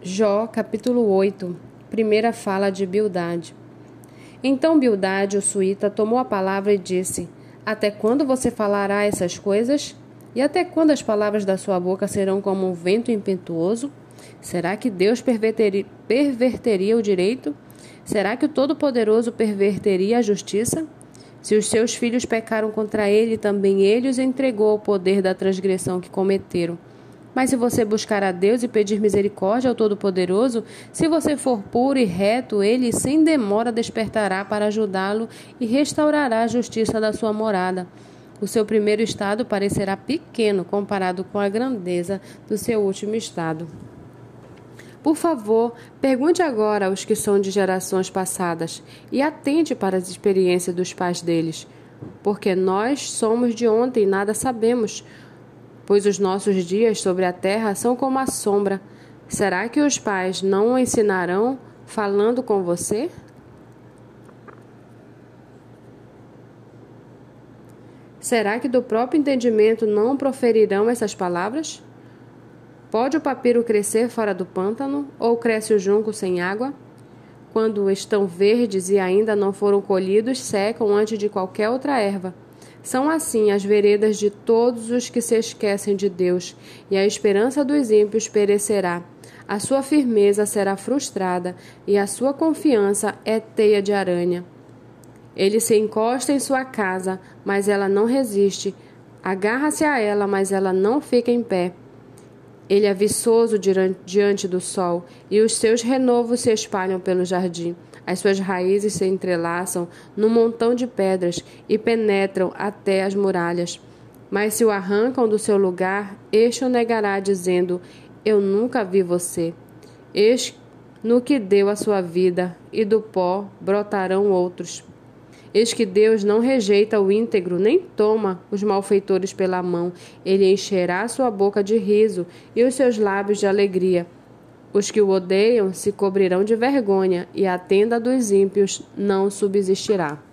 Jó, capítulo 8, primeira fala de Bildade. Então Bildade, o suíta, tomou a palavra e disse: Até quando você falará essas coisas? E até quando as palavras da sua boca serão como um vento impetuoso? Será que Deus perverteria, perverteria o direito? Será que o Todo-Poderoso perverteria a justiça? Se os seus filhos pecaram contra ele, também ele os entregou ao poder da transgressão que cometeram. Mas se você buscar a Deus e pedir misericórdia ao Todo-Poderoso, se você for puro e reto, ele sem demora despertará para ajudá-lo e restaurará a justiça da sua morada. O seu primeiro estado parecerá pequeno comparado com a grandeza do seu último estado. Por favor, pergunte agora aos que são de gerações passadas e atente para as experiências dos pais deles, porque nós somos de ontem e nada sabemos pois os nossos dias sobre a terra são como a sombra. Será que os pais não o ensinarão falando com você? Será que do próprio entendimento não proferirão essas palavras? Pode o papiro crescer fora do pântano, ou cresce o junco sem água? Quando estão verdes e ainda não foram colhidos, secam antes de qualquer outra erva. São assim as veredas de todos os que se esquecem de Deus, e a esperança dos ímpios perecerá. A sua firmeza será frustrada, e a sua confiança é teia de aranha. Ele se encosta em sua casa, mas ela não resiste. Agarra-se a ela, mas ela não fica em pé. Ele é viçoso diante do sol, e os seus renovos se espalham pelo jardim. As suas raízes se entrelaçam num montão de pedras e penetram até as muralhas. Mas se o arrancam do seu lugar, este o negará, dizendo: Eu nunca vi você. Eis no que deu a sua vida, e do pó brotarão outros. Eis que Deus não rejeita o íntegro, nem toma os malfeitores pela mão. Ele encherá sua boca de riso e os seus lábios de alegria. Os que o odeiam se cobrirão de vergonha, e a tenda dos ímpios não subsistirá.